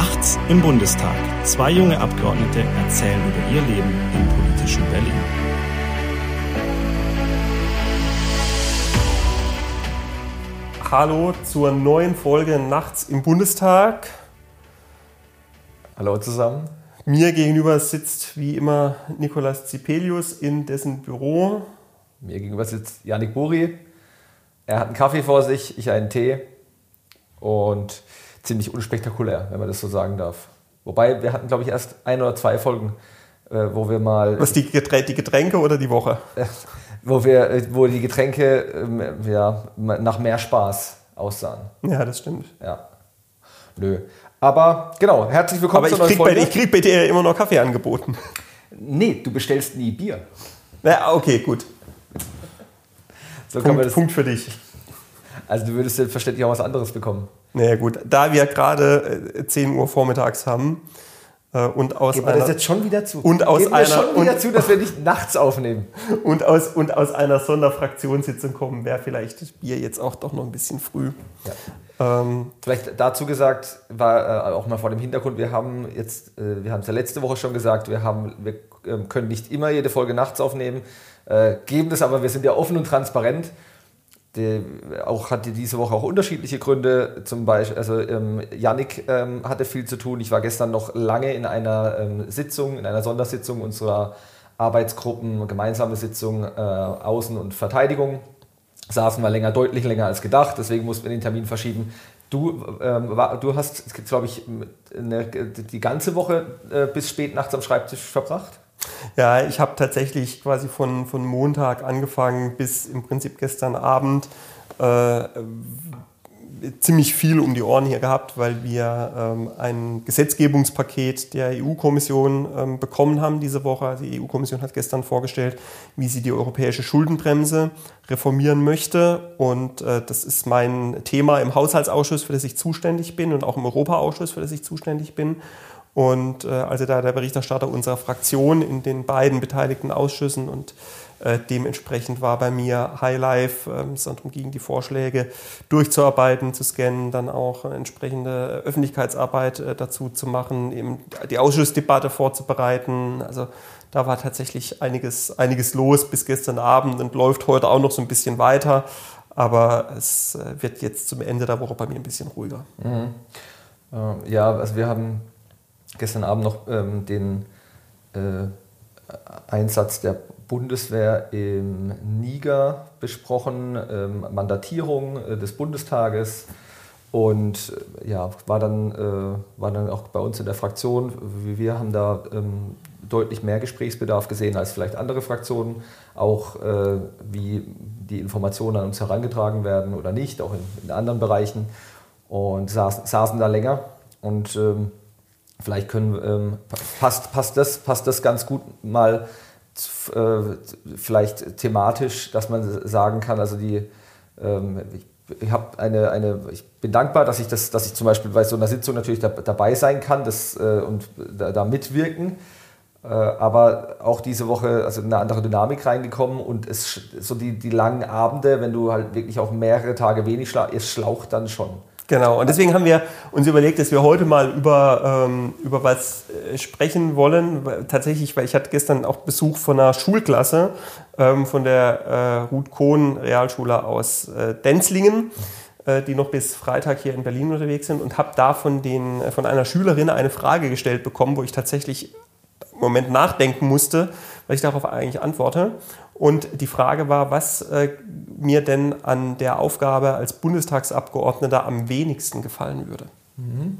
Nachts im Bundestag. Zwei junge Abgeordnete erzählen über ihr Leben im politischen Berlin. Hallo zur neuen Folge Nachts im Bundestag. Hallo zusammen. Mir gegenüber sitzt wie immer Nikolas Zipelius in dessen Büro. Mir gegenüber sitzt Janik Buri. Er hat einen Kaffee vor sich, ich einen Tee. Und ziemlich unspektakulär, wenn man das so sagen darf. Wobei, wir hatten, glaube ich, erst ein oder zwei Folgen, äh, wo wir mal. Was, die, Getränke, die Getränke oder die Woche? wo, wir, äh, wo die Getränke ähm, ja, nach mehr Spaß aussahen. Ja, das stimmt. Ja. Nö. Aber genau, herzlich willkommen Aber ich krieg, bei, ich krieg bei dir immer noch Kaffee angeboten. Nee, du bestellst nie Bier. Ja, okay, gut. So Punkt, Punkt für dich. Also du würdest selbstverständlich auch was anderes bekommen. Naja gut, da wir gerade 10 äh, Uhr vormittags haben äh, und aus Geben einer, das jetzt schon wieder zu. Und aus Geben einer schon wieder und, zu, dass wir nicht nachts aufnehmen. Und aus, und aus einer Sonderfraktionssitzung kommen, wäre vielleicht das Bier jetzt auch doch noch ein bisschen früh. Ja. Ähm, vielleicht dazu gesagt, war äh, auch mal vor dem Hintergrund, wir haben jetzt, äh, wir haben es ja letzte Woche schon gesagt, wir, haben, wir äh, können nicht immer jede Folge nachts aufnehmen, äh, geben das aber, wir sind ja offen und transparent. Die, auch hatte diese Woche auch unterschiedliche Gründe. Zum Beispiel, also ähm, Yannick ähm, hatte viel zu tun. Ich war gestern noch lange in einer ähm, Sitzung, in einer Sondersitzung unserer Arbeitsgruppen, gemeinsame Sitzung äh, Außen- und Verteidigung. Saßen wir länger, deutlich länger als gedacht, deswegen mussten wir den Termin verschieben. Du, ähm, war, du hast, glaube ich, eine, die ganze Woche äh, bis spät nachts am Schreibtisch verbracht? Ja, ich habe tatsächlich quasi von, von Montag angefangen bis im Prinzip gestern Abend äh, ziemlich viel um die Ohren hier gehabt, weil wir ähm, ein Gesetzgebungspaket der EU-Kommission ähm, bekommen haben diese Woche. Also die EU-Kommission hat gestern vorgestellt, wie sie die europäische Schuldenbremse reformieren möchte. Und äh, das ist mein Thema im Haushaltsausschuss, für das ich zuständig bin und auch im Europaausschuss, für das ich zuständig bin. Und äh, also da der Berichterstatter unserer Fraktion in den beiden beteiligten Ausschüssen und äh, dementsprechend war bei mir Highlife, äh, es darum ging, die Vorschläge durchzuarbeiten, zu scannen, dann auch entsprechende Öffentlichkeitsarbeit äh, dazu zu machen, eben die Ausschussdebatte vorzubereiten. Also da war tatsächlich einiges, einiges los bis gestern Abend und läuft heute auch noch so ein bisschen weiter. Aber es äh, wird jetzt zum Ende der Woche bei mir ein bisschen ruhiger. Mhm. Äh, ja, also wir haben gestern Abend noch ähm, den äh, Einsatz der Bundeswehr im Niger besprochen, ähm, Mandatierung äh, des Bundestages. Und äh, ja, war dann, äh, war dann auch bei uns in der Fraktion, wir haben da ähm, deutlich mehr Gesprächsbedarf gesehen als vielleicht andere Fraktionen, auch äh, wie die Informationen an uns herangetragen werden oder nicht, auch in, in anderen Bereichen. Und saßen, saßen da länger. Und ähm, Vielleicht können, ähm, passt, passt, das, passt das ganz gut mal äh, vielleicht thematisch, dass man sagen kann, also die, ähm, ich, ich, eine, eine, ich bin dankbar, dass ich, das, dass ich zum Beispiel bei so einer Sitzung natürlich da, dabei sein kann das, äh, und da, da mitwirken. Äh, aber auch diese Woche also eine andere Dynamik reingekommen und es, so die, die langen Abende, wenn du halt wirklich auch mehrere Tage wenig schlafst, es schlaucht dann schon. Genau, und deswegen haben wir uns überlegt, dass wir heute mal über, ähm, über was äh, sprechen wollen. Tatsächlich, weil ich hatte gestern auch Besuch von einer Schulklasse ähm, von der äh, Ruth Kohn Realschule aus äh, Denzlingen, äh, die noch bis Freitag hier in Berlin unterwegs sind und habe da von, den, äh, von einer Schülerin eine Frage gestellt bekommen, wo ich tatsächlich im Moment nachdenken musste, weil ich darauf eigentlich antworte. Und die Frage war, was äh, mir denn an der Aufgabe als Bundestagsabgeordneter am wenigsten gefallen würde. Mhm.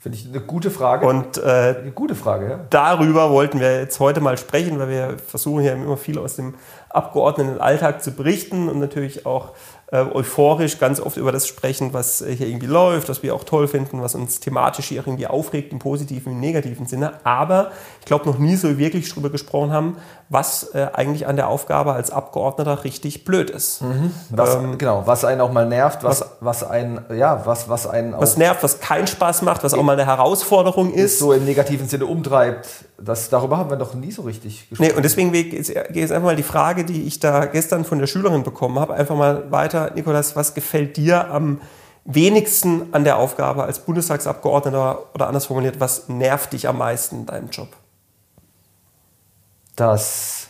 Finde ich eine gute Frage. Und äh, eine gute Frage, ja. Darüber wollten wir jetzt heute mal sprechen, weil wir versuchen ja immer viel aus dem Abgeordnetenalltag zu berichten und natürlich auch äh, euphorisch ganz oft über das sprechen, was hier irgendwie läuft, was wir auch toll finden, was uns thematisch hier irgendwie aufregt, im positiven, im negativen Sinne. Aber ich glaube, noch nie so wirklich darüber gesprochen haben, was äh, eigentlich an der Aufgabe als Abgeordneter richtig blöd ist. Mhm. Was, ähm, genau, was einen auch mal nervt, was, was, was einen, ja, was, was einen auch Was nervt, was keinen Spaß macht, was auch mal eine Herausforderung ist. So im negativen Sinne umtreibt. Das, darüber haben wir noch nie so richtig gesprochen. Nee, und deswegen gehe jetzt einfach mal die Frage, die ich da gestern von der Schülerin bekommen habe, einfach mal weiter. Nikolas, was gefällt dir am wenigsten an der Aufgabe als Bundestagsabgeordneter oder anders formuliert, was nervt dich am meisten in deinem Job? Das,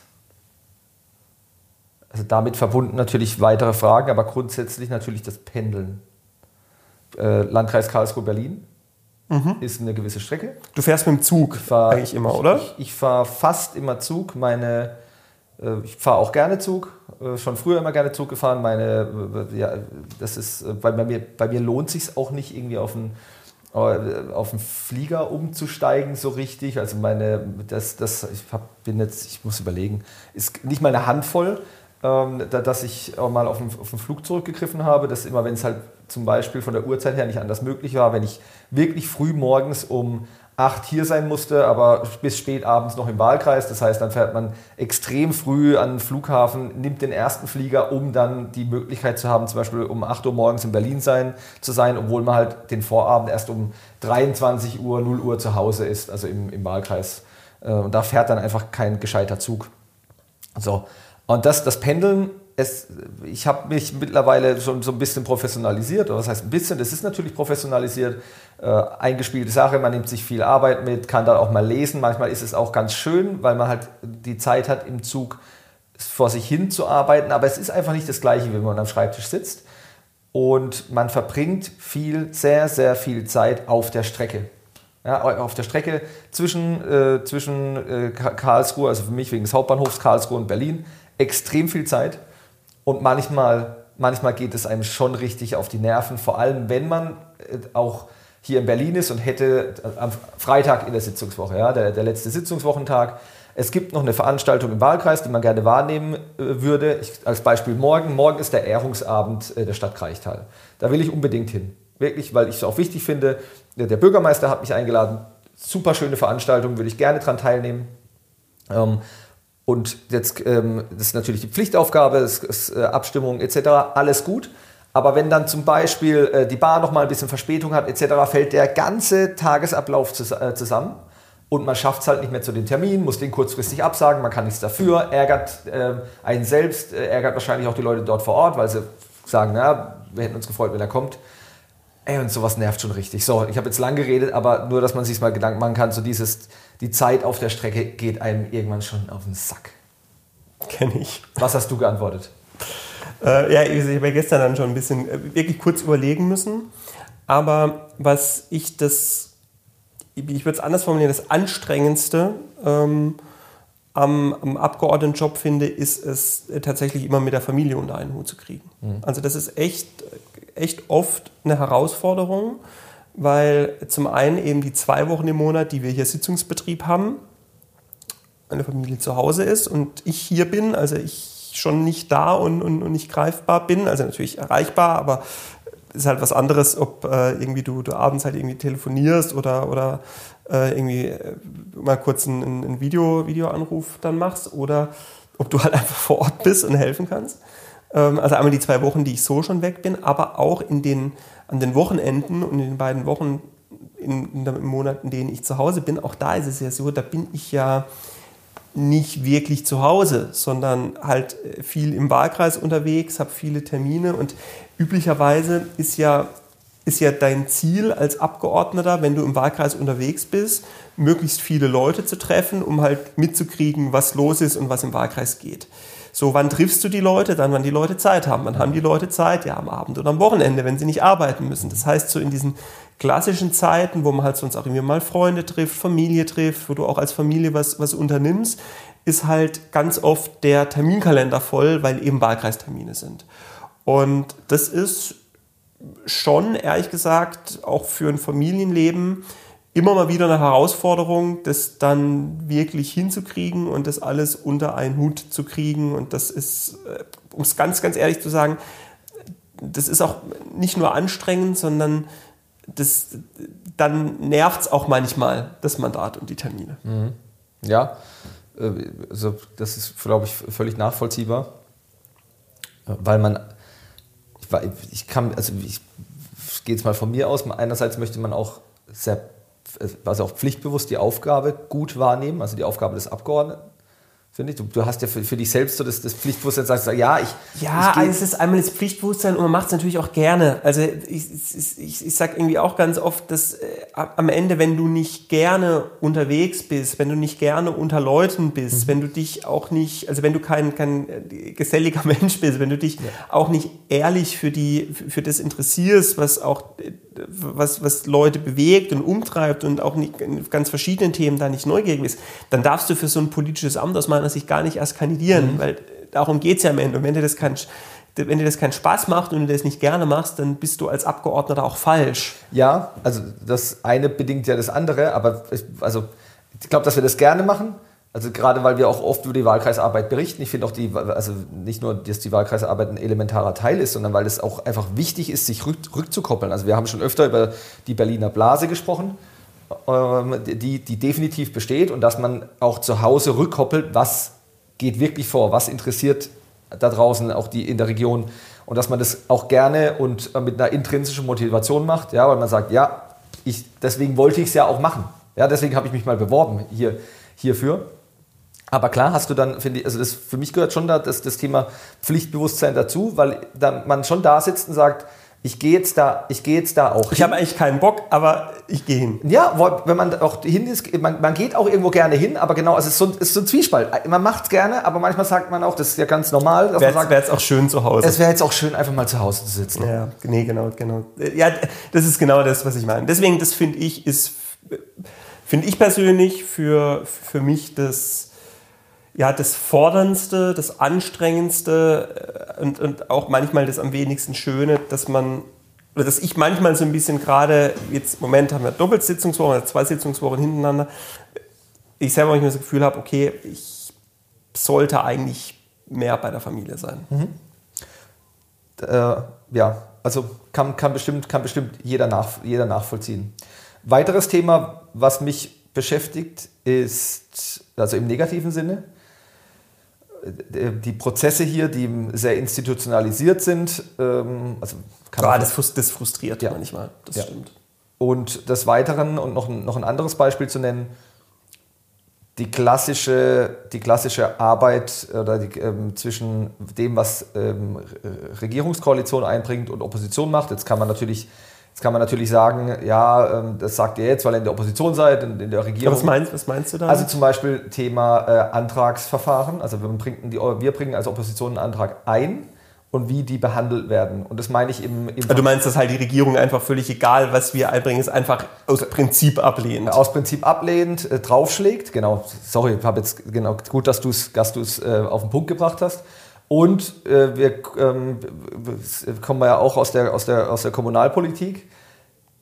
also damit verbunden natürlich weitere Fragen, aber grundsätzlich natürlich das Pendeln. Äh, Landkreis Karlsruhe-Berlin mhm. ist eine gewisse Strecke. Du fährst mit dem Zug fahr, eigentlich immer, oder? Ich, ich fahre fast immer Zug. Meine, äh, ich fahre auch gerne Zug. Äh, schon früher immer gerne Zug gefahren. Meine, äh, ja, das ist, bei, mir, bei mir lohnt sich auch nicht irgendwie auf einen auf den Flieger umzusteigen so richtig. Also meine, das, das, ich hab, bin jetzt, ich muss überlegen, ist nicht mal eine Handvoll, ähm, dass ich auch mal auf den, auf den Flug zurückgegriffen habe. dass immer, wenn es halt zum Beispiel von der Uhrzeit her nicht anders möglich war, wenn ich wirklich früh morgens um 8 hier sein musste, aber bis spät abends noch im Wahlkreis. Das heißt, dann fährt man extrem früh an den Flughafen, nimmt den ersten Flieger, um dann die Möglichkeit zu haben, zum Beispiel um 8 Uhr morgens in Berlin sein, zu sein, obwohl man halt den Vorabend erst um 23 Uhr, 0 Uhr zu Hause ist, also im, im Wahlkreis. Äh, und da fährt dann einfach kein gescheiter Zug. So. Und das, das Pendeln es, ich habe mich mittlerweile schon so ein bisschen professionalisiert. Oder was heißt ein bisschen? Das ist natürlich professionalisiert. Äh, eingespielte Sache, man nimmt sich viel Arbeit mit, kann dann auch mal lesen. Manchmal ist es auch ganz schön, weil man halt die Zeit hat, im Zug vor sich hin zu arbeiten. Aber es ist einfach nicht das Gleiche, wenn man am Schreibtisch sitzt. Und man verbringt viel, sehr, sehr viel Zeit auf der Strecke. Ja, auf der Strecke zwischen, äh, zwischen äh, Karlsruhe, also für mich wegen des Hauptbahnhofs Karlsruhe und Berlin, extrem viel Zeit. Und manchmal, manchmal geht es einem schon richtig auf die Nerven, vor allem wenn man äh, auch hier in Berlin ist und hätte äh, am Freitag in der Sitzungswoche, ja, der, der letzte Sitzungswochentag, es gibt noch eine Veranstaltung im Wahlkreis, die man gerne wahrnehmen äh, würde. Ich, als Beispiel morgen. Morgen ist der Ehrungsabend der Stadt Kreichtal. Da will ich unbedingt hin. Wirklich, weil ich es auch wichtig finde. Der Bürgermeister hat mich eingeladen. Super schöne Veranstaltung, würde ich gerne daran teilnehmen. Ähm, und jetzt, ähm, das ist natürlich die Pflichtaufgabe, das ist, äh, Abstimmung etc., alles gut. Aber wenn dann zum Beispiel äh, die Bahn noch mal ein bisschen Verspätung hat etc., fällt der ganze Tagesablauf zus äh, zusammen und man schafft es halt nicht mehr zu den Terminen, muss den kurzfristig absagen, man kann nichts dafür, ärgert äh, einen selbst, äh, ärgert wahrscheinlich auch die Leute dort vor Ort, weil sie sagen, na, wir hätten uns gefreut, wenn er kommt. Ey, und sowas nervt schon richtig. So, ich habe jetzt lang geredet, aber nur, dass man sich mal Gedanken machen kann, so dieses, die Zeit auf der Strecke geht einem irgendwann schon auf den Sack. Kenne ich. Was hast du geantwortet? Äh, ja, ich habe gestern dann schon ein bisschen äh, wirklich kurz überlegen müssen. Aber was ich das, ich würde es anders formulieren, das Anstrengendste ähm, am, am Abgeordnetenjob finde, ist es tatsächlich immer mit der Familie unter einen Hut zu kriegen. Mhm. Also das ist echt, echt oft eine Herausforderung weil zum einen eben die zwei Wochen im Monat, die wir hier Sitzungsbetrieb haben, meine Familie zu Hause ist und ich hier bin, also ich schon nicht da und, und, und nicht greifbar bin, also natürlich erreichbar, aber es ist halt was anderes, ob äh, irgendwie du, du abends halt irgendwie telefonierst oder, oder äh, irgendwie äh, mal kurz einen, einen Video, Videoanruf dann machst oder ob du halt einfach vor Ort bist und helfen kannst. Ähm, also einmal die zwei Wochen, die ich so schon weg bin, aber auch in den an den Wochenenden und in den beiden Wochen in, in den Monaten, in denen ich zu Hause bin, auch da ist es ja so, da bin ich ja nicht wirklich zu Hause, sondern halt viel im Wahlkreis unterwegs, habe viele Termine und üblicherweise ist ja, ist ja dein Ziel als Abgeordneter, wenn du im Wahlkreis unterwegs bist, möglichst viele Leute zu treffen, um halt mitzukriegen, was los ist und was im Wahlkreis geht. So, wann triffst du die Leute? Dann, wann die Leute Zeit haben. Wann haben die Leute Zeit? Ja, am Abend oder am Wochenende, wenn sie nicht arbeiten müssen. Das heißt, so in diesen klassischen Zeiten, wo man halt sonst auch irgendwie mal Freunde trifft, Familie trifft, wo du auch als Familie was, was unternimmst, ist halt ganz oft der Terminkalender voll, weil eben Wahlkreistermine sind. Und das ist schon, ehrlich gesagt, auch für ein Familienleben immer mal wieder eine Herausforderung, das dann wirklich hinzukriegen und das alles unter einen Hut zu kriegen. Und das ist, äh, um es ganz, ganz ehrlich zu sagen, das ist auch nicht nur anstrengend, sondern das, dann nervt es auch manchmal, das Mandat und die Termine. Mhm. Ja, äh, also das ist, glaube ich, völlig nachvollziehbar, weil man, ich, kann, also ich gehe jetzt mal von mir aus, einerseits möchte man auch sehr also auch pflichtbewusst die Aufgabe gut wahrnehmen, also die Aufgabe des Abgeordneten. Finde ich. Du, du, hast ja für, für dich selbst so das, das Pflichtbewusstsein, sagst ja, ich. Ja, ich es ist einmal das Pflichtbewusstsein und man macht es natürlich auch gerne. Also ich, ich, ich, sage irgendwie auch ganz oft, dass äh, am Ende, wenn du nicht gerne unterwegs bist, wenn du nicht gerne unter Leuten bist, mhm. wenn du dich auch nicht, also wenn du kein, kein äh, geselliger Mensch bist, wenn du dich ja. auch nicht ehrlich für, die, für das interessierst, was auch äh, was, was Leute bewegt und umtreibt und auch nicht, in ganz verschiedenen Themen da nicht neugierig bist, dann darfst du für so ein politisches Amt aus meiner meiner Sicht gar nicht erst kandidieren, mhm. weil darum geht es ja am Ende. Und wenn dir das kein, wenn dir das keinen Spaß macht und du das nicht gerne machst, dann bist du als Abgeordneter auch falsch. Ja, also das eine bedingt ja das andere, aber ich, also ich glaube, dass wir das gerne machen. Also gerade weil wir auch oft über die Wahlkreisarbeit berichten. Ich finde auch die, also nicht nur, dass die Wahlkreisarbeit ein elementarer Teil ist, sondern weil es auch einfach wichtig ist, sich rück, rückzukoppeln. Also wir haben schon öfter über die Berliner Blase gesprochen. Ähm, die, die definitiv besteht und dass man auch zu Hause rückkoppelt, was geht wirklich vor, was interessiert da draußen auch die in der Region und dass man das auch gerne und äh, mit einer intrinsischen Motivation macht, ja, weil man sagt, ja, ich, deswegen wollte ich es ja auch machen, ja, deswegen habe ich mich mal beworben hier, hierfür. Aber klar hast du dann, finde ich, also das, für mich gehört schon da das, das Thema Pflichtbewusstsein dazu, weil dann man schon da sitzt und sagt, ich gehe jetzt da, ich gehe jetzt da auch. Ich habe eigentlich keinen Bock, aber ich gehe hin. Ja, wenn man auch hin ist, man, man, geht auch irgendwo gerne hin, aber genau, es ist so, ist so ein Zwiespalt. Man macht es gerne, aber manchmal sagt man auch, das ist ja ganz normal. Wäre jetzt auch schön zu Hause. Es wäre jetzt auch schön, einfach mal zu Hause zu sitzen. Ja, nee, genau, genau. Ja, das ist genau das, was ich meine. Deswegen, das finde ich, ist, finde ich persönlich für, für mich das ja, das Forderndste, das Anstrengendste äh, und, und auch manchmal das am wenigsten Schöne, dass man, oder dass ich manchmal so ein bisschen gerade, jetzt im Moment haben wir Doppelsitzungswochen, zwei Sitzungswochen hintereinander, ich selber manchmal das Gefühl habe, okay, ich sollte eigentlich mehr bei der Familie sein. Mhm. Äh, ja, also kann, kann, bestimmt, kann bestimmt jeder, nach, jeder nachvollziehen. Weiteres Thema, was mich beschäftigt, ist, also im negativen Sinne, die Prozesse hier, die sehr institutionalisiert sind. Ähm, also ja, das, das frustriert ja manchmal, das ja. stimmt. Und des Weiteren, und noch ein, noch ein anderes Beispiel zu nennen, die klassische, die klassische Arbeit oder die, ähm, zwischen dem, was ähm, Regierungskoalition einbringt und Opposition macht. Jetzt kann man natürlich Jetzt kann man natürlich sagen, ja, ähm, das sagt ihr jetzt, weil ihr in der Opposition seid, in, der Regierung. was, meinst, was meinst du da? Also zum Beispiel Thema äh, Antragsverfahren. Also wir bringen, die, wir bringen als Opposition einen Antrag ein und wie die behandelt werden. Und das meine ich im, im also Du meinst, dass halt die Regierung einfach völlig egal, was wir einbringen, ist einfach aus Prinzip ablehnt. Aus Prinzip ablehnt, äh, draufschlägt. Genau, sorry, habe jetzt genau gut, dass du es dass äh, auf den Punkt gebracht hast. Und äh, wir ähm, kommen ja auch aus der, aus, der, aus der Kommunalpolitik.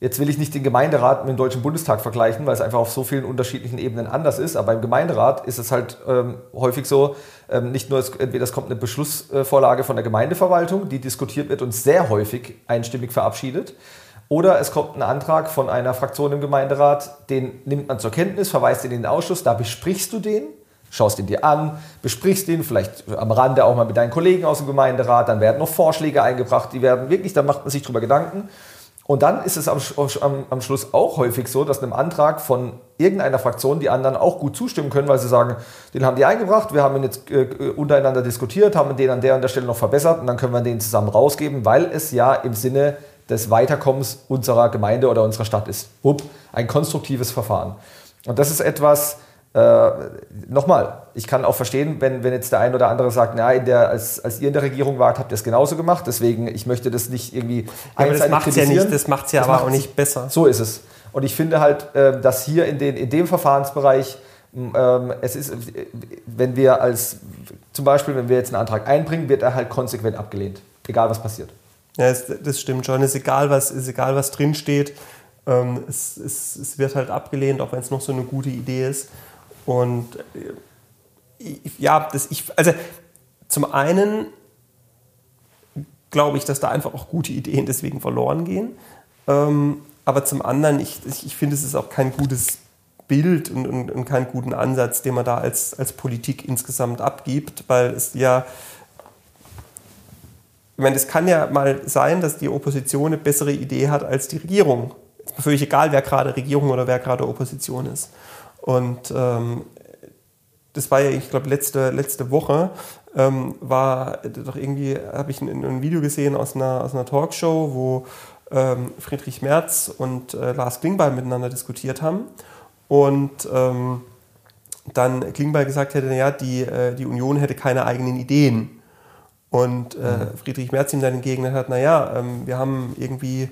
Jetzt will ich nicht den Gemeinderat mit dem Deutschen Bundestag vergleichen, weil es einfach auf so vielen unterschiedlichen Ebenen anders ist. Aber im Gemeinderat ist es halt ähm, häufig so, ähm, nicht nur, es, entweder es kommt eine Beschlussvorlage von der Gemeindeverwaltung, die diskutiert wird und sehr häufig einstimmig verabschiedet. Oder es kommt ein Antrag von einer Fraktion im Gemeinderat, den nimmt man zur Kenntnis, verweist ihn in den Ausschuss, da besprichst du den schaust ihn dir an, besprichst ihn, vielleicht am Rande auch mal mit deinen Kollegen aus dem Gemeinderat, dann werden noch Vorschläge eingebracht, die werden wirklich, da macht man sich drüber Gedanken. Und dann ist es am, am, am, Schluss auch häufig so, dass einem Antrag von irgendeiner Fraktion die anderen auch gut zustimmen können, weil sie sagen, den haben die eingebracht, wir haben ihn jetzt äh, untereinander diskutiert, haben den an der und der Stelle noch verbessert und dann können wir den zusammen rausgeben, weil es ja im Sinne des Weiterkommens unserer Gemeinde oder unserer Stadt ist. Upp, ein konstruktives Verfahren. Und das ist etwas, äh, Nochmal, ich kann auch verstehen, wenn, wenn jetzt der ein oder andere sagt, na, in der, als, als ihr in der Regierung wart, habt ihr es genauso gemacht. Deswegen, ich möchte das nicht irgendwie ja, aber das macht ja nicht, Das macht es ja aber auch nicht besser. So ist es. Und ich finde halt, äh, dass hier in, den, in dem Verfahrensbereich ähm, es ist, wenn wir als, zum Beispiel, wenn wir jetzt einen Antrag einbringen, wird er halt konsequent abgelehnt. Egal was passiert. Ja, das stimmt schon. Es ist egal, was, ist egal, was drinsteht. Ähm, es, es, es wird halt abgelehnt, auch wenn es noch so eine gute Idee ist. Und äh, ja, das, ich, also zum einen glaube ich, dass da einfach auch gute Ideen deswegen verloren gehen. Ähm, aber zum anderen, ich, ich finde, es ist auch kein gutes Bild und, und, und keinen guten Ansatz, den man da als, als Politik insgesamt abgibt, weil es ja, ich meine, es kann ja mal sein, dass die Opposition eine bessere Idee hat als die Regierung. Es ist völlig egal, wer gerade Regierung oder wer gerade Opposition ist. Und ähm, das war ja, ich glaube, letzte, letzte Woche, ähm, war doch irgendwie, habe ich ein, ein, Video gesehen aus einer, aus einer Talkshow, wo ähm, Friedrich Merz und äh, Lars Klingbeil miteinander diskutiert haben. Und ähm, dann Klingbeil gesagt hätte, ja, die, äh, die Union hätte keine eigenen Ideen. Und äh, mhm. Friedrich Merz ihm dann entgegnet hat, naja, ähm, wir haben irgendwie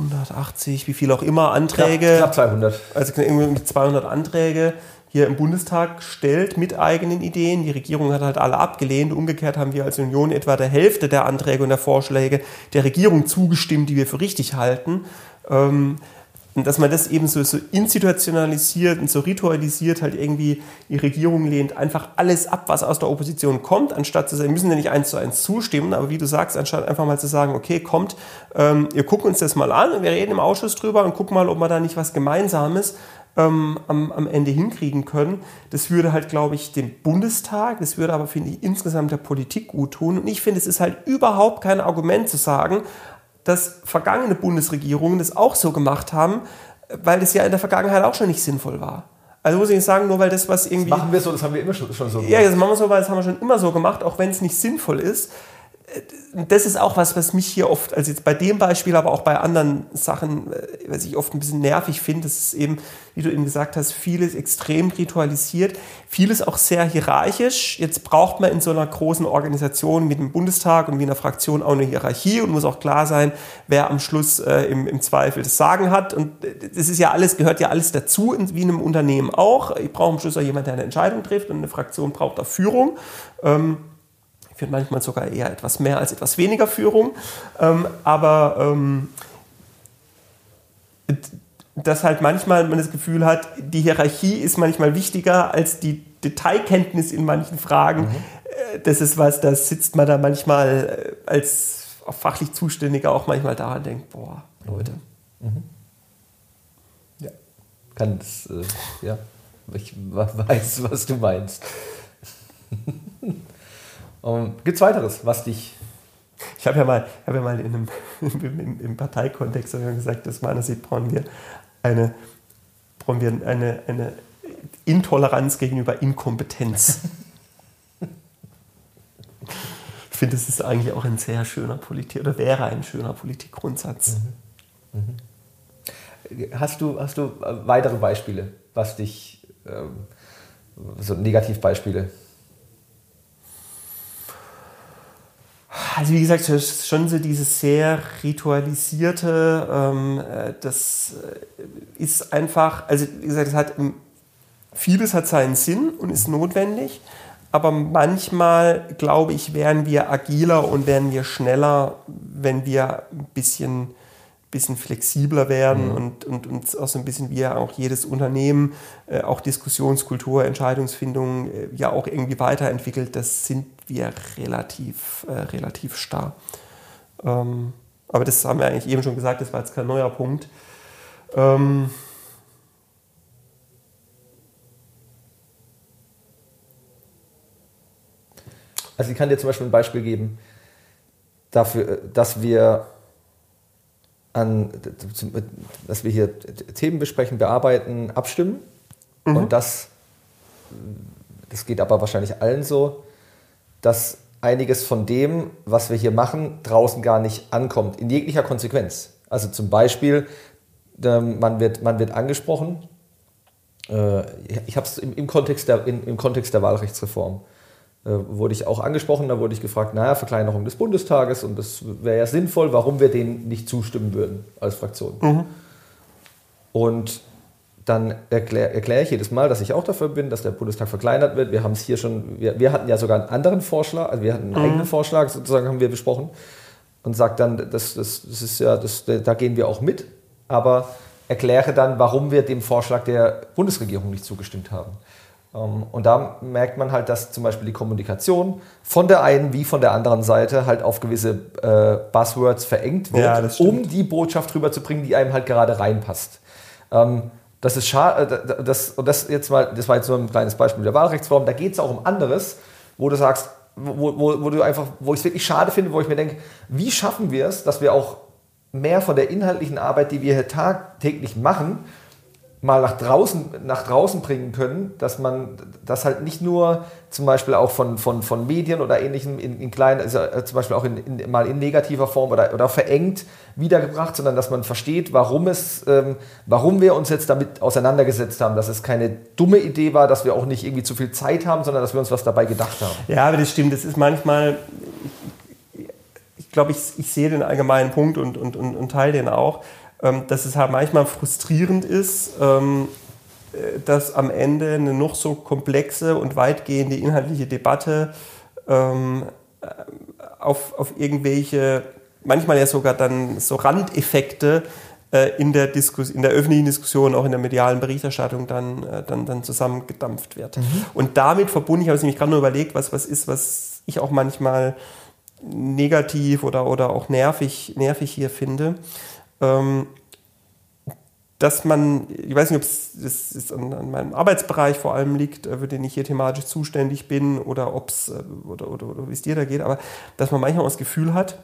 180, wie viel auch immer Anträge. Knapp, knapp 200. Also irgendwie 200 Anträge hier im Bundestag gestellt mit eigenen Ideen. Die Regierung hat halt alle abgelehnt. Umgekehrt haben wir als Union etwa der Hälfte der Anträge und der Vorschläge der Regierung zugestimmt, die wir für richtig halten. Ähm, und dass man das eben so, so institutionalisiert und so ritualisiert, halt irgendwie die Regierung lehnt einfach alles ab, was aus der Opposition kommt, anstatt zu sagen, müssen ja nicht eins zu eins zustimmen, aber wie du sagst, anstatt einfach mal zu sagen, okay, kommt, ähm, wir gucken uns das mal an und wir reden im Ausschuss drüber und gucken mal, ob wir da nicht was Gemeinsames ähm, am, am Ende hinkriegen können. Das würde halt, glaube ich, dem Bundestag, das würde aber, finde ich, insgesamt der Politik gut tun. Und ich finde, es ist halt überhaupt kein Argument zu sagen, dass vergangene Bundesregierungen das auch so gemacht haben, weil das ja in der Vergangenheit auch schon nicht sinnvoll war. Also muss ich nicht sagen, nur weil das was irgendwie. Das machen wir so, das haben wir immer schon, schon so gemacht. Ja, das machen wir so, weil das haben wir schon immer so gemacht, auch wenn es nicht sinnvoll ist das ist auch was, was mich hier oft, also jetzt bei dem Beispiel, aber auch bei anderen Sachen, äh, was ich oft ein bisschen nervig finde, das ist eben, wie du eben gesagt hast, vieles extrem ritualisiert, vieles auch sehr hierarchisch. Jetzt braucht man in so einer großen Organisation mit dem Bundestag und wie einer Fraktion auch eine Hierarchie und muss auch klar sein, wer am Schluss äh, im, im Zweifel das Sagen hat. Und äh, das ist ja alles, gehört ja alles dazu, wie in einem Unternehmen auch. Ich brauche am Schluss auch jemanden, der eine Entscheidung trifft und eine Fraktion braucht auch Führung. Ähm, finde manchmal sogar eher etwas mehr als etwas weniger Führung. Ähm, aber ähm, dass halt manchmal man das Gefühl hat, die Hierarchie ist manchmal wichtiger als die Detailkenntnis in manchen Fragen. Mhm. Äh, das ist was, da sitzt man da manchmal äh, als fachlich Zuständiger auch manchmal da und denkt, boah, Leute. Mhm. Ja, kann das, äh, ja, ich weiß, was du meinst. Um, Gibt es weiteres, was dich. Ich habe ja mal, hab ja mal in einem, im, im Parteikontext gesagt, dass meiner Sicht brauchen wir eine, brauchen wir eine, eine Intoleranz gegenüber Inkompetenz. ich finde, das ist eigentlich auch ein sehr schöner Politik oder wäre ein schöner Politikgrundsatz. Mhm. Mhm. Hast, du, hast du weitere Beispiele, was dich, ähm, so Negativbeispiele, Also wie gesagt, schon so dieses sehr ritualisierte, ähm, äh, das äh, ist einfach, also wie gesagt, es hat vieles hat seinen Sinn und ist notwendig, aber manchmal glaube ich, wären wir agiler und wären wir schneller, wenn wir ein bisschen bisschen flexibler werden mhm. und, und, und auch so ein bisschen wie ja auch jedes Unternehmen äh, auch Diskussionskultur, Entscheidungsfindung äh, ja auch irgendwie weiterentwickelt, das sind wir relativ, äh, relativ starr. Ähm, aber das haben wir eigentlich eben schon gesagt, das war jetzt kein neuer Punkt. Ähm, also ich kann dir zum Beispiel ein Beispiel geben dafür, äh, dass wir an, dass wir hier Themen besprechen, bearbeiten, abstimmen. Mhm. Und das, das geht aber wahrscheinlich allen so, dass einiges von dem, was wir hier machen, draußen gar nicht ankommt, in jeglicher Konsequenz. Also zum Beispiel, ähm, man wird, man wird angesprochen, äh, ich habe es im, im, Kontext der, im Kontext der Wahlrechtsreform wurde ich auch angesprochen, da wurde ich gefragt, naja, Verkleinerung des Bundestages und das wäre ja sinnvoll, warum wir denen nicht zustimmen würden als Fraktion. Mhm. Und dann erkläre erklär ich jedes Mal, dass ich auch dafür bin, dass der Bundestag verkleinert wird. Wir haben es hier schon, wir, wir, hatten ja sogar einen anderen Vorschlag, also wir hatten einen mhm. eigenen Vorschlag sozusagen, haben wir besprochen und sagt dann, das, das, das ist ja, das, da gehen wir auch mit, aber erkläre dann, warum wir dem Vorschlag der Bundesregierung nicht zugestimmt haben. Ähm, und da merkt man halt, dass zum Beispiel die Kommunikation von der einen wie von der anderen Seite halt auf gewisse äh, Buzzwords verengt wird, ja, um die Botschaft rüberzubringen, die einem halt gerade reinpasst. Ähm, das ist schade, äh, das, und das jetzt mal, das war jetzt nur ein kleines Beispiel der Wahlrechtsform, da geht es auch um anderes, wo du sagst, wo, wo, wo du einfach, wo ich es wirklich schade finde, wo ich mir denke, wie schaffen wir es, dass wir auch mehr von der inhaltlichen Arbeit, die wir hier tagtäglich machen, mal nach draußen, nach draußen bringen können, dass man das halt nicht nur zum Beispiel auch von, von, von Medien oder ähnlichem in, in kleinen, also äh, zum Beispiel auch in, in, mal in negativer Form oder, oder verengt wiedergebracht, sondern dass man versteht, warum es, ähm, warum wir uns jetzt damit auseinandergesetzt haben, dass es keine dumme Idee war, dass wir auch nicht irgendwie zu viel Zeit haben, sondern dass wir uns was dabei gedacht haben. Ja, aber das stimmt. Das ist manchmal, ich glaube, ich, ich sehe den allgemeinen Punkt und, und, und, und teile den auch dass es halt manchmal frustrierend ist, ähm, äh, dass am Ende eine noch so komplexe und weitgehende inhaltliche Debatte ähm, äh, auf, auf irgendwelche, manchmal ja sogar dann so Randeffekte äh, in der, Diskus in der öffentlichen Diskussion, auch in der medialen Berichterstattung dann, dann, dann zusammengedampft wird. Mhm. Und damit verbunden, ich habe es nämlich gerade nur überlegt, was, was ist, was ich auch manchmal negativ oder, oder auch nervig, nervig hier finde ähm, dass man, ich weiß nicht, ob es an, an, meinem Arbeitsbereich vor allem liegt, äh, für den ich hier thematisch zuständig bin oder ob es äh, oder, oder, oder wie es dir da geht, aber dass man manchmal das Gefühl hat,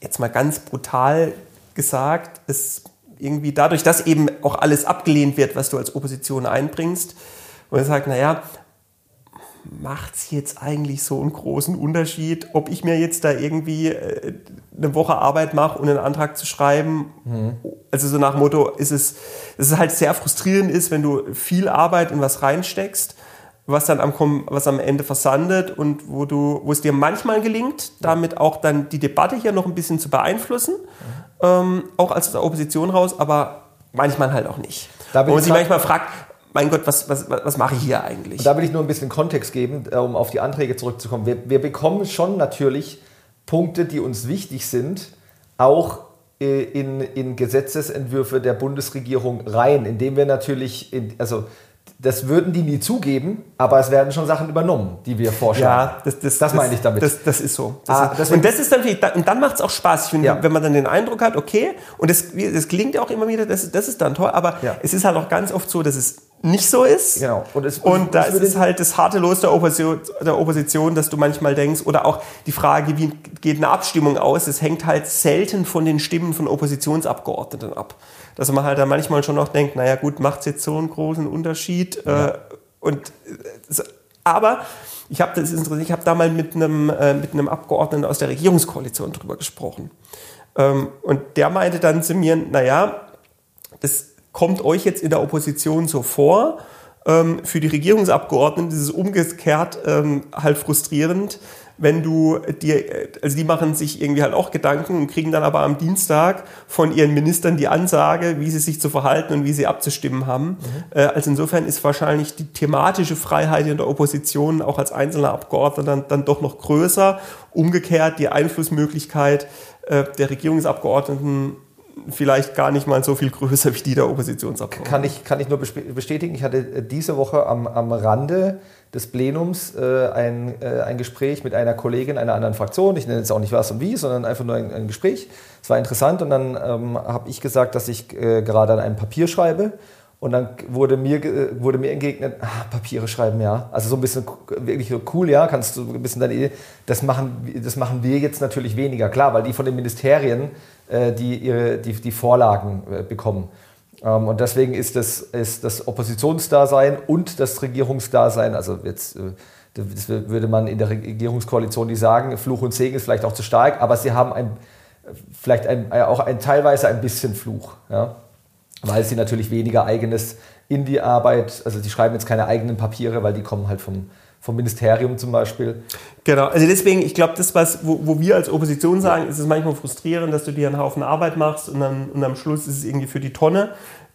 jetzt mal ganz brutal gesagt, es irgendwie dadurch, dass eben auch alles abgelehnt wird, was du als Opposition einbringst, und er sagt, naja, macht es jetzt eigentlich so einen großen Unterschied, ob ich mir jetzt da irgendwie äh, eine Woche Arbeit mache, um einen Antrag zu schreiben? Mhm. Also so nach dem Motto, ist es, dass es halt sehr frustrierend ist, wenn du viel Arbeit in was reinsteckst, was dann am, was am Ende versandet und wo, du, wo es dir manchmal gelingt, damit auch dann die Debatte hier noch ein bisschen zu beeinflussen, mhm. ähm, auch als Opposition raus, aber manchmal halt auch nicht. Da Wo man sich manchmal fragt, mein Gott, was, was, was mache ich hier eigentlich? Und da will ich nur ein bisschen Kontext geben, äh, um auf die Anträge zurückzukommen. Wir, wir bekommen schon natürlich Punkte, die uns wichtig sind, auch äh, in, in Gesetzesentwürfe der Bundesregierung rein, indem wir natürlich, in, also das würden die nie zugeben, aber es werden schon Sachen übernommen, die wir vorschlagen. Ja, das, das, das meine ich damit. Das, das ist so. Ah, ist, und das ist dann und dann macht es auch Spaß, finde, ja. wenn man dann den Eindruck hat, okay, und das, das klingt ja auch immer wieder, das, das ist dann toll, aber ja. es ist halt auch ganz oft so, dass es nicht so ist. Genau. Und, es, und da ist es halt das harte Los der Opposition, der Opposition, dass du manchmal denkst, oder auch die Frage, wie geht eine Abstimmung aus, das hängt halt selten von den Stimmen von Oppositionsabgeordneten ab. Dass man halt da manchmal schon noch denkt, naja gut, macht es jetzt so einen großen Unterschied? Ja. Äh, und, äh, aber ich habe das ist interessant, ich habe da mal mit einem, äh, mit einem Abgeordneten aus der Regierungskoalition drüber gesprochen. Ähm, und der meinte dann zu mir, naja, das kommt euch jetzt in der Opposition so vor. Ähm, für die Regierungsabgeordneten ist es umgekehrt ähm, halt frustrierend, wenn du dir, also die machen sich irgendwie halt auch Gedanken und kriegen dann aber am Dienstag von ihren Ministern die Ansage, wie sie sich zu verhalten und wie sie abzustimmen haben. Mhm. Äh, also insofern ist wahrscheinlich die thematische Freiheit in der Opposition auch als einzelner Abgeordneter dann, dann doch noch größer. Umgekehrt die Einflussmöglichkeit äh, der Regierungsabgeordneten vielleicht gar nicht mal so viel größer wie die der Oppositionsabgeordneten. Kann ich, kann ich nur bestätigen. Ich hatte diese Woche am, am Rande des Plenums äh, ein, äh, ein Gespräch mit einer Kollegin einer anderen Fraktion. Ich nenne jetzt auch nicht was und wie, sondern einfach nur ein, ein Gespräch. Es war interessant und dann ähm, habe ich gesagt, dass ich äh, gerade an einem Papier schreibe. Und dann wurde mir, wurde mir entgegnet, ah, Papiere schreiben, ja. Also so ein bisschen wirklich cool, ja, kannst du ein bisschen deine Idee. Das machen, das machen wir jetzt natürlich weniger, klar, weil die von den Ministerien die, ihre, die, die Vorlagen äh, bekommen. Ähm, und deswegen ist das, ist das Oppositionsdasein und das Regierungsdasein, also jetzt äh, das würde man in der Regierungskoalition nicht sagen, Fluch und Segen ist vielleicht auch zu stark, aber sie haben ein, vielleicht ein, auch ein, teilweise ein bisschen Fluch, ja? weil sie natürlich weniger eigenes in die Arbeit, also sie schreiben jetzt keine eigenen Papiere, weil die kommen halt vom, vom Ministerium zum Beispiel. Genau, also deswegen, ich glaube, das, was, wo, wo, wir als Opposition sagen, ja. ist es manchmal frustrierend, dass du dir einen Haufen Arbeit machst und, dann, und am Schluss ist es irgendwie für die Tonne.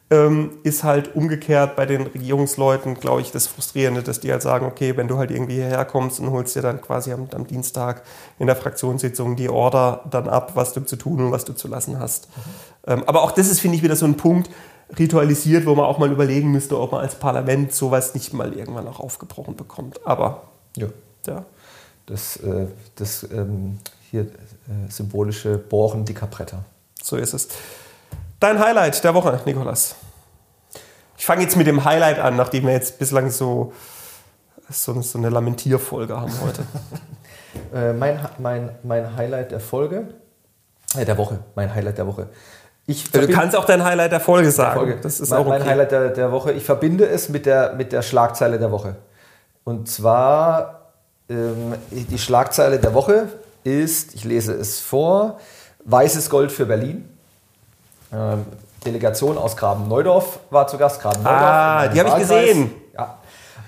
Ähm, ist halt umgekehrt bei den Regierungsleuten, glaube ich, das Frustrierende, dass die halt sagen, okay, wenn du halt irgendwie hierher kommst und holst dir dann quasi am, am Dienstag in der Fraktionssitzung die Order dann ab, was du zu tun und was du zu lassen hast. Mhm. Ähm, aber auch das ist, finde ich, wieder so ein Punkt, ritualisiert, wo man auch mal überlegen müsste, ob man als Parlament sowas nicht mal irgendwann auch aufgebrochen bekommt. Aber ja. ja. Das, äh, das ähm, hier äh, symbolische Bohren dicker Bretter. So ist es. Dein Highlight der Woche, Nikolas. Ich fange jetzt mit dem Highlight an, nachdem wir jetzt bislang so, so, so eine Lamentierfolge haben heute. äh, mein, mein, mein Highlight der Folge, äh, der Woche, mein Highlight der Woche Ich du kannst auch dein Highlight der Folge sagen. Folge. Das ist mein, auch okay. mein Highlight der, der Woche. Ich verbinde es mit der, mit der Schlagzeile der Woche. Und zwar ähm, die Schlagzeile der Woche ist, ich lese es vor, Weißes Gold für Berlin. Ähm, Delegation aus Graben-Neudorf war zu Gast. Graben ah, die habe ich gesehen. Ja.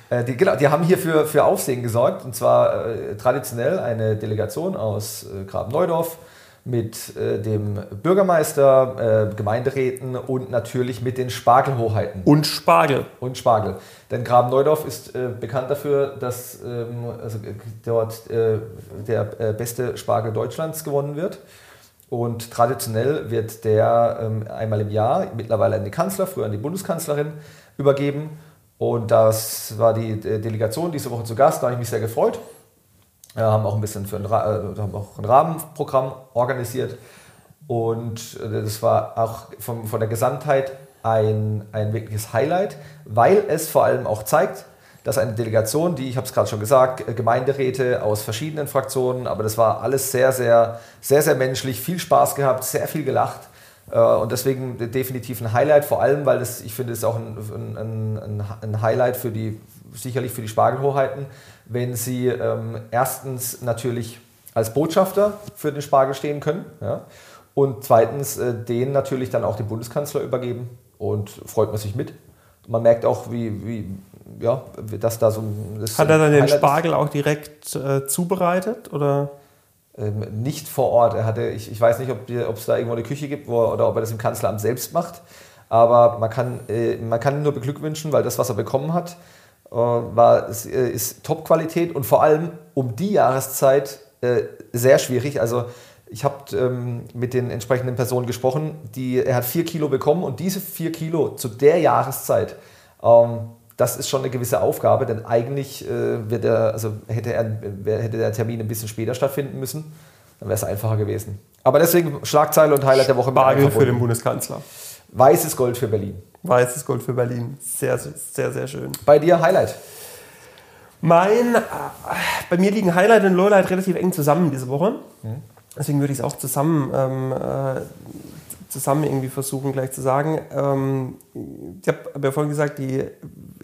Äh, die, genau, die haben hier für, für Aufsehen gesorgt. Und zwar äh, traditionell eine Delegation aus äh, Graben-Neudorf mit äh, dem Bürgermeister, äh, Gemeinderäten und natürlich mit den Spargelhoheiten. Und Spargel. Und Spargel. Denn Graben-Neudorf ist äh, bekannt dafür, dass ähm, also, dort äh, der äh, beste Spargel Deutschlands gewonnen wird. Und traditionell wird der ähm, einmal im Jahr, mittlerweile an den Kanzler, früher an die Bundeskanzlerin, übergeben. Und das war die äh, Delegation diese Woche zu Gast, da habe ich mich sehr gefreut. Wir haben auch ein bisschen für ein, haben auch ein Rahmenprogramm organisiert. Und das war auch von, von der Gesamtheit ein, ein wirkliches Highlight, weil es vor allem auch zeigt, dass eine Delegation, die, ich habe es gerade schon gesagt, Gemeinderäte aus verschiedenen Fraktionen, aber das war alles sehr, sehr, sehr, sehr menschlich, viel Spaß gehabt, sehr viel gelacht. Und deswegen definitiv ein Highlight, vor allem, weil das, ich finde, es ist auch ein, ein, ein, Highlight für die, sicherlich für die Spargelhoheiten, wenn sie ähm, erstens natürlich als Botschafter für den Spargel stehen können ja, und zweitens äh, den natürlich dann auch dem Bundeskanzler übergeben und freut man sich mit. Man merkt auch, wie, wie ja, dass da so das Hat er dann den Spargel ist. auch direkt äh, zubereitet oder? Ähm, nicht vor Ort. Er hatte, ich, ich weiß nicht, ob es da irgendwo eine Küche gibt wo, oder ob er das im Kanzleramt selbst macht. Aber man kann, äh, man kann ihn nur beglückwünschen, weil das, was er bekommen hat, war, ist, äh, ist Top-Qualität und vor allem um die Jahreszeit äh, sehr schwierig. Also ich habe ähm, mit den entsprechenden Personen gesprochen, die, er hat vier Kilo bekommen und diese vier Kilo zu der Jahreszeit, ähm, das ist schon eine gewisse Aufgabe, denn eigentlich äh, wird er, also hätte, er, hätte der Termin ein bisschen später stattfinden müssen, dann wäre es einfacher gewesen. Aber deswegen Schlagzeile und Highlight der Woche. Bargeld für den Bundeskanzler. Weißes Gold für Berlin. Weißes Gold für Berlin. Sehr, sehr, sehr schön. Bei dir Highlight? Mein, äh, bei mir liegen Highlight und Lowlight relativ eng zusammen diese Woche. Mhm. Deswegen würde ich es auch zusammen, ähm, äh, zusammen irgendwie versuchen gleich zu sagen. Ähm, ich habe ja vorhin gesagt, die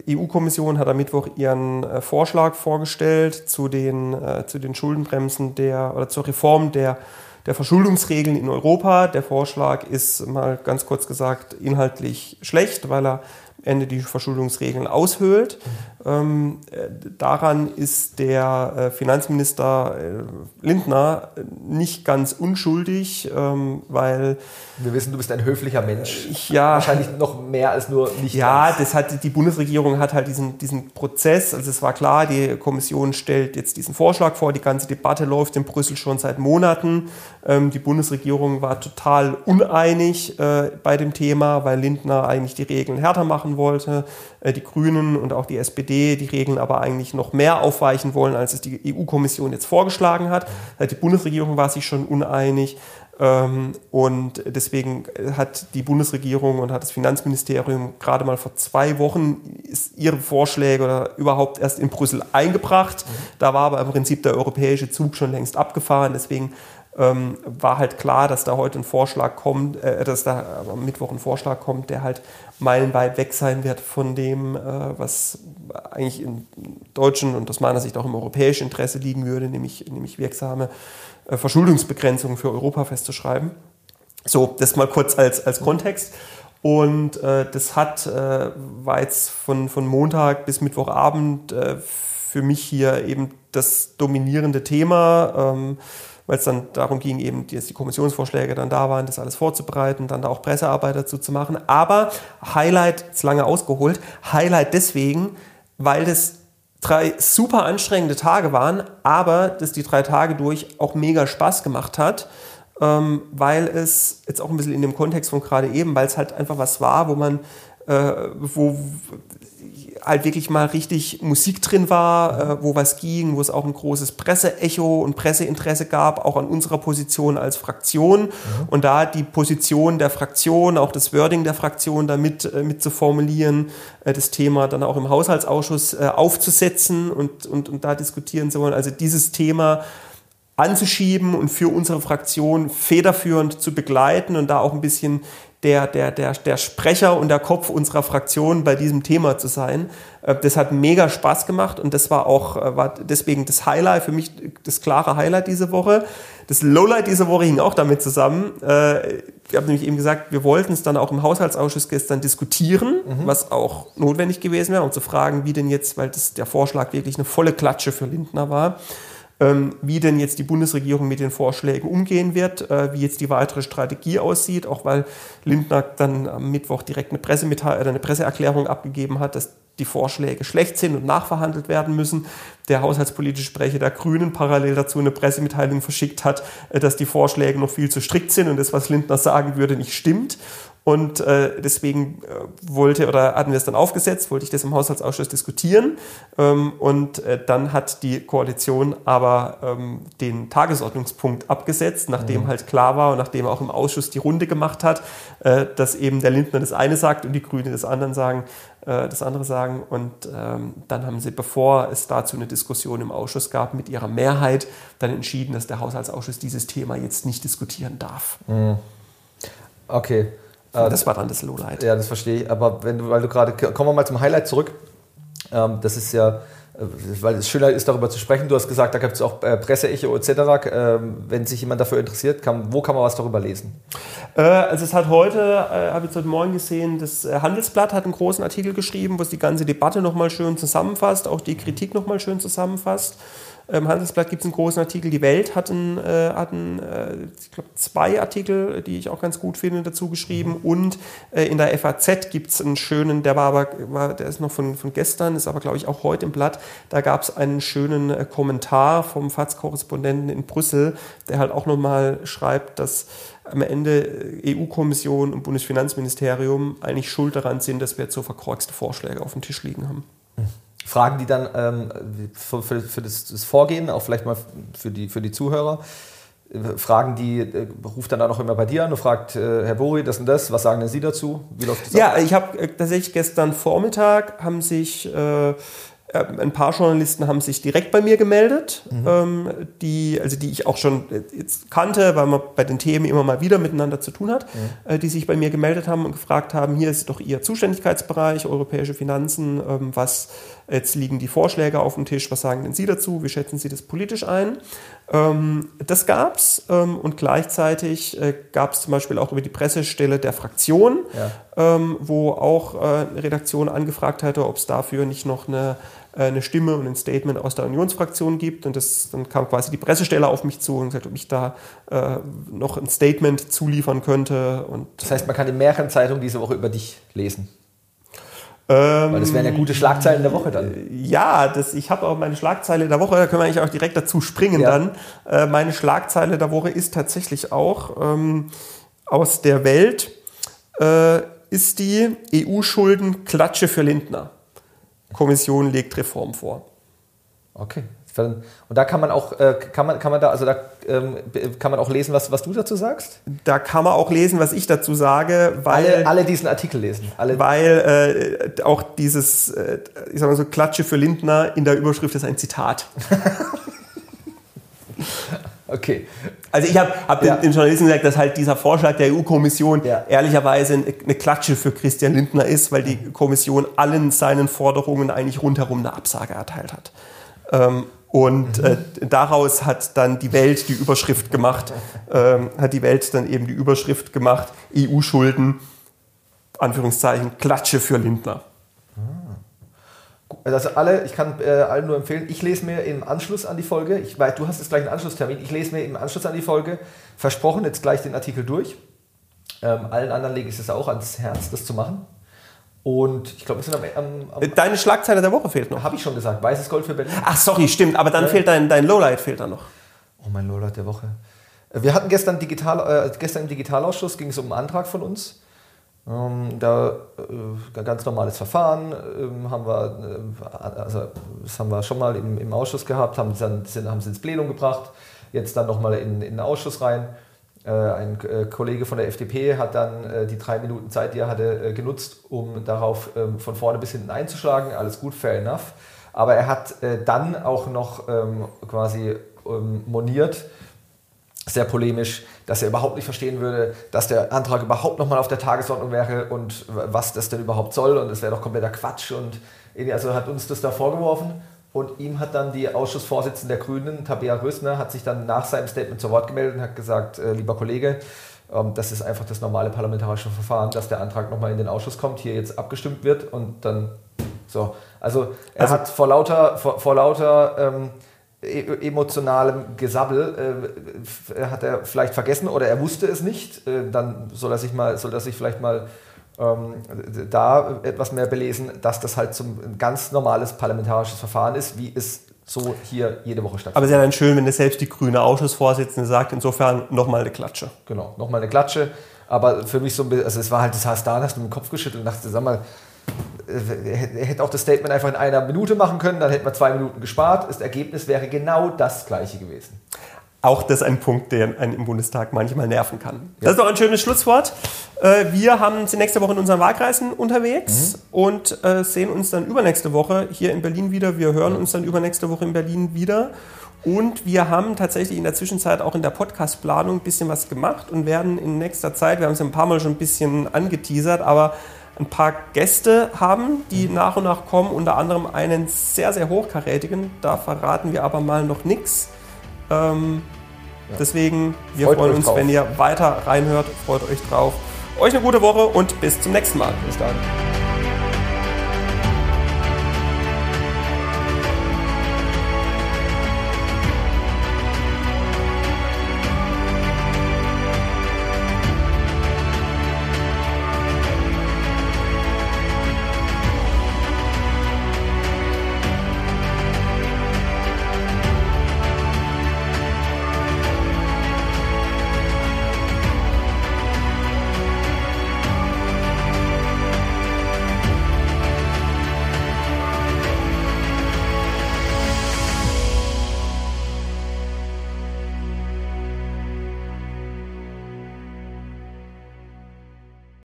EU-Kommission hat am Mittwoch ihren äh, Vorschlag vorgestellt zu den, äh, zu den Schuldenbremsen der oder zur Reform der der Verschuldungsregeln in Europa. Der Vorschlag ist mal ganz kurz gesagt inhaltlich schlecht, weil er Ende die Verschuldungsregeln aushöhlt. Ähm, äh, daran ist der äh, Finanzminister äh, Lindner nicht ganz unschuldig, ähm, weil. Wir wissen, du bist ein höflicher Mensch. Ich, ja, Wahrscheinlich noch mehr als nur nicht. Ja, ganz. das hat, die Bundesregierung hat halt diesen, diesen Prozess, also es war klar, die Kommission stellt jetzt diesen Vorschlag vor, die ganze Debatte läuft in Brüssel schon seit Monaten. Ähm, die Bundesregierung war total uneinig äh, bei dem Thema, weil Lindner eigentlich die Regeln härter machen wollte. Äh, die Grünen und auch die SPD die Regeln aber eigentlich noch mehr aufweichen wollen, als es die EU-Kommission jetzt vorgeschlagen hat. Die Bundesregierung war sich schon uneinig. Ähm, und deswegen hat die Bundesregierung und hat das Finanzministerium gerade mal vor zwei Wochen ihre Vorschläge oder überhaupt erst in Brüssel eingebracht. Da war aber im Prinzip der europäische Zug schon längst abgefahren. Deswegen ähm, war halt klar, dass da heute ein Vorschlag kommt, äh, dass da am Mittwoch ein Vorschlag kommt, der halt meilenweit weg sein wird von dem, äh, was eigentlich im deutschen und aus meiner Sicht auch im europäischen Interesse liegen würde, nämlich, nämlich wirksame äh, Verschuldungsbegrenzungen für Europa festzuschreiben. So, das mal kurz als, als Kontext. Und äh, das hat, äh, war jetzt von, von Montag bis Mittwochabend äh, für mich hier eben das dominierende Thema. Ähm, weil es dann darum ging, eben, dass die Kommissionsvorschläge dann da waren, das alles vorzubereiten, dann da auch Pressearbeit dazu zu machen. Aber Highlight, ist lange ausgeholt, Highlight deswegen, weil das drei super anstrengende Tage waren, aber dass die drei Tage durch auch mega Spaß gemacht hat, ähm, weil es jetzt auch ein bisschen in dem Kontext von gerade eben, weil es halt einfach was war, wo man, äh, wo halt wirklich mal richtig Musik drin war, äh, wo was ging, wo es auch ein großes Presseecho und Presseinteresse gab, auch an unserer Position als Fraktion. Mhm. Und da die Position der Fraktion, auch das Wording der Fraktion damit äh, mit zu formulieren, äh, das Thema dann auch im Haushaltsausschuss äh, aufzusetzen und, und, und da diskutieren zu wollen. Also dieses Thema anzuschieben und für unsere Fraktion federführend zu begleiten und da auch ein bisschen der, der, der, der Sprecher und der Kopf unserer Fraktion bei diesem Thema zu sein. Äh, das hat mega Spaß gemacht und das war auch äh, war deswegen das Highlight, für mich das klare Highlight diese Woche. Das Lowlight diese Woche hing auch damit zusammen. Äh, ich habe nämlich eben gesagt, wir wollten es dann auch im Haushaltsausschuss gestern diskutieren, mhm. was auch notwendig gewesen wäre, um zu fragen, wie denn jetzt, weil das der Vorschlag wirklich eine volle Klatsche für Lindner war, wie denn jetzt die Bundesregierung mit den Vorschlägen umgehen wird, äh, wie jetzt die weitere Strategie aussieht, auch weil Lindner dann am Mittwoch direkt eine, Pressemitteilung, eine Presseerklärung abgegeben hat, dass die Vorschläge schlecht sind und nachverhandelt werden müssen. Der haushaltspolitische Sprecher der Grünen parallel dazu eine Pressemitteilung verschickt hat, äh, dass die Vorschläge noch viel zu strikt sind und das, was Lindner sagen würde, nicht stimmt. Und äh, deswegen äh, wollte oder hatten wir es dann aufgesetzt, wollte ich das im Haushaltsausschuss diskutieren. Ähm, und äh, dann hat die Koalition aber ähm, den Tagesordnungspunkt abgesetzt, nachdem mhm. halt klar war und nachdem auch im Ausschuss die Runde gemacht hat, äh, dass eben der Lindner das eine sagt und die Grünen das andere sagen. Äh, das andere sagen. Und ähm, dann haben sie, bevor es dazu eine Diskussion im Ausschuss gab, mit ihrer Mehrheit dann entschieden, dass der Haushaltsausschuss dieses Thema jetzt nicht diskutieren darf. Mhm. Okay. Das war dann das Lowlight. Ja, das verstehe ich. Aber wenn du, weil du gerade, kommen wir mal zum Highlight zurück. Ähm, das ist ja, äh, weil es schöner ist, darüber zu sprechen. Du hast gesagt, da gibt es auch äh, Presseecho etc. Ähm, wenn sich jemand dafür interessiert, kann, wo kann man was darüber lesen? Äh, also es hat heute, äh, habe ich heute Morgen gesehen, das äh, Handelsblatt hat einen großen Artikel geschrieben, wo es die ganze Debatte nochmal schön zusammenfasst, auch die Kritik nochmal schön zusammenfasst. Im Handelsblatt gibt es einen großen Artikel. Die Welt hat, einen, äh, hat einen, äh, ich glaube, zwei Artikel, die ich auch ganz gut finde, dazu geschrieben. Und äh, in der FAZ gibt es einen schönen, der war aber, war, der ist noch von, von gestern, ist aber, glaube ich, auch heute im Blatt. Da gab es einen schönen äh, Kommentar vom FAZ-Korrespondenten in Brüssel, der halt auch nochmal schreibt, dass am Ende äh, EU-Kommission und Bundesfinanzministerium eigentlich schuld daran sind, dass wir jetzt so verkorkste Vorschläge auf dem Tisch liegen haben. Fragen die dann ähm, für, für, für das, das, Vorgehen, auch vielleicht mal für die, für die Zuhörer, Fragen die, äh, ruft dann auch immer bei dir an und fragt, äh, Herr Bori, das und das, was sagen denn Sie dazu? Wie läuft das Ja, ab? ich habe äh, tatsächlich gestern Vormittag haben sich äh, äh, ein paar Journalisten haben sich direkt bei mir gemeldet, mhm. ähm, die, also die ich auch schon jetzt kannte, weil man bei den Themen immer mal wieder miteinander zu tun hat, mhm. äh, die sich bei mir gemeldet haben und gefragt haben, hier ist doch Ihr Zuständigkeitsbereich, europäische Finanzen, ähm, was jetzt liegen die Vorschläge auf dem Tisch, was sagen denn Sie dazu, wie schätzen Sie das politisch ein? Ähm, das gab es ähm, und gleichzeitig äh, gab es zum Beispiel auch über die Pressestelle der Fraktion, ja. ähm, wo auch äh, eine Redaktion angefragt hatte, ob es dafür nicht noch eine äh, eine Stimme und ein Statement aus der Unionsfraktion gibt. Und das, dann kam quasi die Pressestelle auf mich zu und gesagt, ob ich da äh, noch ein Statement zuliefern könnte. Und, das heißt, man kann in mehreren Zeitungen diese Woche über dich lesen. Ähm, Weil das wären ja gute Schlagzeilen der Woche dann. Ja, das, ich habe auch meine Schlagzeile der Woche, da können wir eigentlich auch direkt dazu springen ja. dann. Äh, meine Schlagzeile der Woche ist tatsächlich auch ähm, aus der Welt, äh, ist die EU-Schulden Klatsche für Lindner. Kommission legt Reform vor. Okay. Und da kann man auch, äh, kann man, kann man da, also da ähm, kann man auch lesen, was, was du dazu sagst? Da kann man auch lesen, was ich dazu sage, weil. Alle, alle diesen Artikel lesen. Alle. Weil äh, auch dieses, äh, ich sag mal so, Klatsche für Lindner in der Überschrift ist ein Zitat. Okay. Also ich habe hab ja. den, Journalisten gesagt, dass halt dieser Vorschlag der EU-Kommission ja. ehrlicherweise eine Klatsche für Christian Lindner ist, weil die Kommission allen seinen Forderungen eigentlich rundherum eine Absage erteilt hat. Ähm, und mhm. äh, daraus hat dann die Welt die Überschrift gemacht, ähm, hat die Welt dann eben die Überschrift gemacht, EU-Schulden, Anführungszeichen, Klatsche für Lindner. Also alle, ich kann äh, allen nur empfehlen, ich lese mir im Anschluss an die Folge, ich weiß, du hast jetzt gleich einen Anschlusstermin, ich lese mir im Anschluss an die Folge, versprochen, jetzt gleich den Artikel durch. Ähm, allen anderen lege ich es auch ans Herz, das zu machen. Und ich glaube, wir sind am, am, am Deine Schlagzeile der Woche fehlt noch. Habe ich schon gesagt. Weißes Gold für Berlin. Ach, sorry, stimmt. Aber dann ja. fehlt dein, dein Lowlight fehlt da noch. Oh, mein Lowlight der Woche. Wir hatten gestern, digital, äh, gestern im Digitalausschuss ging es um einen Antrag von uns. Ähm, da äh, ganz normales Verfahren ähm, haben wir, äh, also das haben wir schon mal im, im Ausschuss gehabt, haben es dann sind, haben es ins Plenum gebracht, jetzt dann nochmal in, in den Ausschuss rein. Äh, ein äh, Kollege von der FDP hat dann äh, die drei Minuten Zeit, die er hatte, genutzt, um darauf ähm, von vorne bis hinten einzuschlagen. Alles gut, fair enough. Aber er hat dann auch noch quasi ähm, moniert, sehr polemisch, dass er überhaupt nicht verstehen würde, dass der Antrag überhaupt nochmal auf der Tagesordnung wäre und was das denn überhaupt soll und es wäre doch kompletter Quatsch und also hat uns das da vorgeworfen und ihm hat dann die Ausschussvorsitzende der Grünen, Tabea Rösner, hat sich dann nach seinem Statement zu Wort gemeldet und hat gesagt, äh, lieber Kollege, ähm, das ist einfach das normale parlamentarische Verfahren, dass der Antrag nochmal in den Ausschuss kommt, hier jetzt abgestimmt wird und dann so. Also er also, hat vor lauter, vor, vor lauter ähm, e emotionalem Gesabbel äh, hat er vielleicht vergessen oder er wusste es nicht. Äh, dann soll er sich mal, soll er sich vielleicht mal da etwas mehr belesen, dass das halt zum ein ganz normales parlamentarisches Verfahren ist, wie es so hier jede Woche stattfindet. Aber es ist ja dann schön, wenn es selbst die grüne Ausschussvorsitzende sagt, insofern nochmal eine Klatsche. Genau, nochmal eine Klatsche. Aber für mich so ein bisschen, also es war halt, das heißt, da hast du mit dem Kopf geschüttelt und dachte, sag mal, er hätte auch das Statement einfach in einer Minute machen können, dann hätten wir zwei Minuten gespart. Das Ergebnis wäre genau das gleiche gewesen. Auch das ist ein Punkt, der einen im Bundestag manchmal nerven kann. Ja. Das ist doch ein schönes Schlusswort. Äh, wir haben sind nächste Woche in unseren Wahlkreisen unterwegs mhm. und äh, sehen uns dann übernächste Woche hier in Berlin wieder. Wir hören uns dann übernächste Woche in Berlin wieder. Und wir haben tatsächlich in der Zwischenzeit auch in der Podcast-Planung ein bisschen was gemacht und werden in nächster Zeit, wir haben es ein paar Mal schon ein bisschen angeteasert, aber ein paar Gäste haben, die mhm. nach und nach kommen, unter anderem einen sehr, sehr hochkarätigen. Da verraten wir aber mal noch nichts. Ähm, ja. Deswegen, wir freut freuen uns, drauf. wenn ihr weiter reinhört. Freut euch drauf. Euch eine gute Woche und bis zum nächsten Mal. Bis dann.